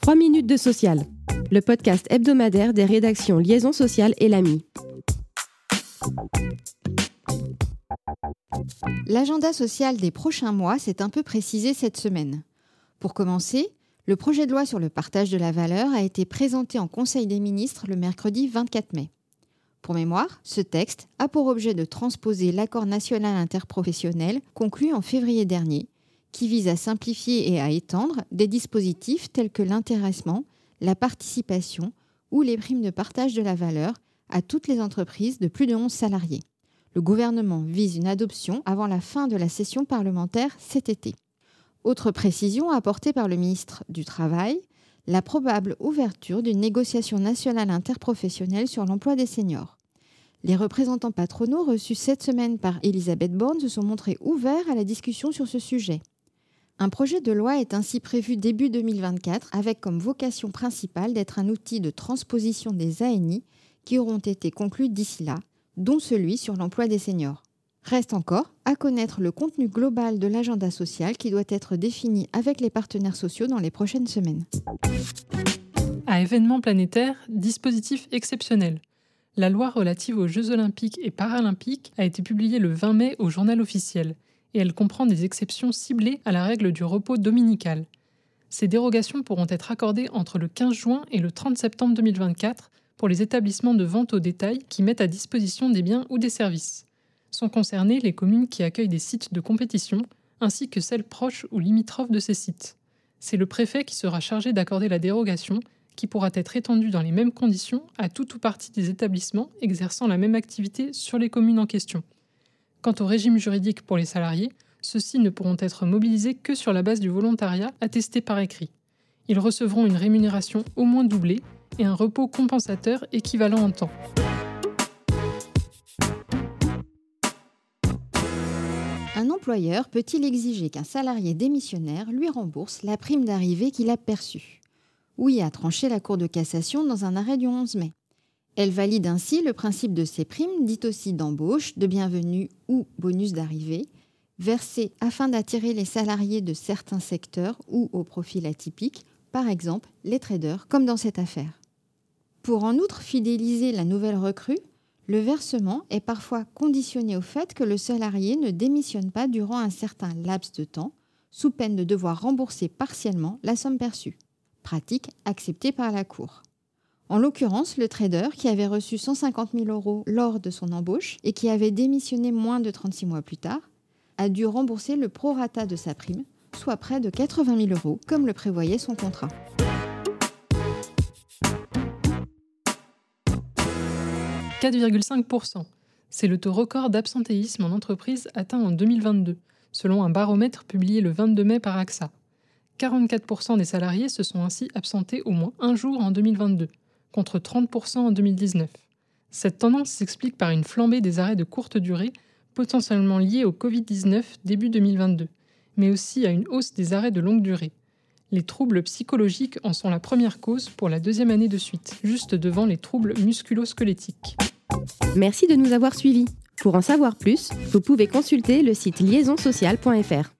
3 minutes de social, le podcast hebdomadaire des rédactions Liaison sociale et l'AMI. L'agenda social des prochains mois s'est un peu précisé cette semaine. Pour commencer, le projet de loi sur le partage de la valeur a été présenté en Conseil des ministres le mercredi 24 mai. Pour mémoire, ce texte a pour objet de transposer l'accord national interprofessionnel conclu en février dernier, qui vise à simplifier et à étendre des dispositifs tels que l'intéressement, la participation ou les primes de partage de la valeur à toutes les entreprises de plus de 11 salariés. Le gouvernement vise une adoption avant la fin de la session parlementaire cet été. Autre précision apportée par le ministre du Travail, la probable ouverture d'une négociation nationale interprofessionnelle sur l'emploi des seniors. Les représentants patronaux reçus cette semaine par Elisabeth Borne se sont montrés ouverts à la discussion sur ce sujet. Un projet de loi est ainsi prévu début 2024 avec comme vocation principale d'être un outil de transposition des ANI qui auront été conclus d'ici là, dont celui sur l'emploi des seniors. Reste encore à connaître le contenu global de l'agenda social qui doit être défini avec les partenaires sociaux dans les prochaines semaines. À événements planétaires, dispositif exceptionnel. La loi relative aux Jeux olympiques et paralympiques a été publiée le 20 mai au journal officiel et elle comprend des exceptions ciblées à la règle du repos dominical. Ces dérogations pourront être accordées entre le 15 juin et le 30 septembre 2024 pour les établissements de vente au détail qui mettent à disposition des biens ou des services. Sont concernées les communes qui accueillent des sites de compétition, ainsi que celles proches ou limitrophes de ces sites. C'est le préfet qui sera chargé d'accorder la dérogation, qui pourra être étendue dans les mêmes conditions à tout ou partie des établissements exerçant la même activité sur les communes en question. Quant au régime juridique pour les salariés, ceux-ci ne pourront être mobilisés que sur la base du volontariat attesté par écrit. Ils recevront une rémunération au moins doublée et un repos compensateur équivalent en temps. Un employeur peut-il exiger qu'un salarié démissionnaire lui rembourse la prime d'arrivée qu'il a perçue? Oui, a tranché la Cour de cassation dans un arrêt du 11 mai. Elle valide ainsi le principe de ces primes, dites aussi d'embauche, de bienvenue ou bonus d'arrivée, versées afin d'attirer les salariés de certains secteurs ou au profil atypique, par exemple les traders, comme dans cette affaire. Pour en outre fidéliser la nouvelle recrue, le versement est parfois conditionné au fait que le salarié ne démissionne pas durant un certain laps de temps, sous peine de devoir rembourser partiellement la somme perçue. Pratique acceptée par la Cour. En l'occurrence, le trader, qui avait reçu 150 000 euros lors de son embauche et qui avait démissionné moins de 36 mois plus tard, a dû rembourser le prorata de sa prime, soit près de 80 000 euros, comme le prévoyait son contrat. 4,5%. C'est le taux record d'absentéisme en entreprise atteint en 2022, selon un baromètre publié le 22 mai par AXA. 44% des salariés se sont ainsi absentés au moins un jour en 2022, contre 30% en 2019. Cette tendance s'explique par une flambée des arrêts de courte durée, potentiellement liés au Covid-19 début 2022, mais aussi à une hausse des arrêts de longue durée. Les troubles psychologiques en sont la première cause pour la deuxième année de suite, juste devant les troubles musculo-squelettiques. Merci de nous avoir suivis. Pour en savoir plus, vous pouvez consulter le site liaisonsocial.fr.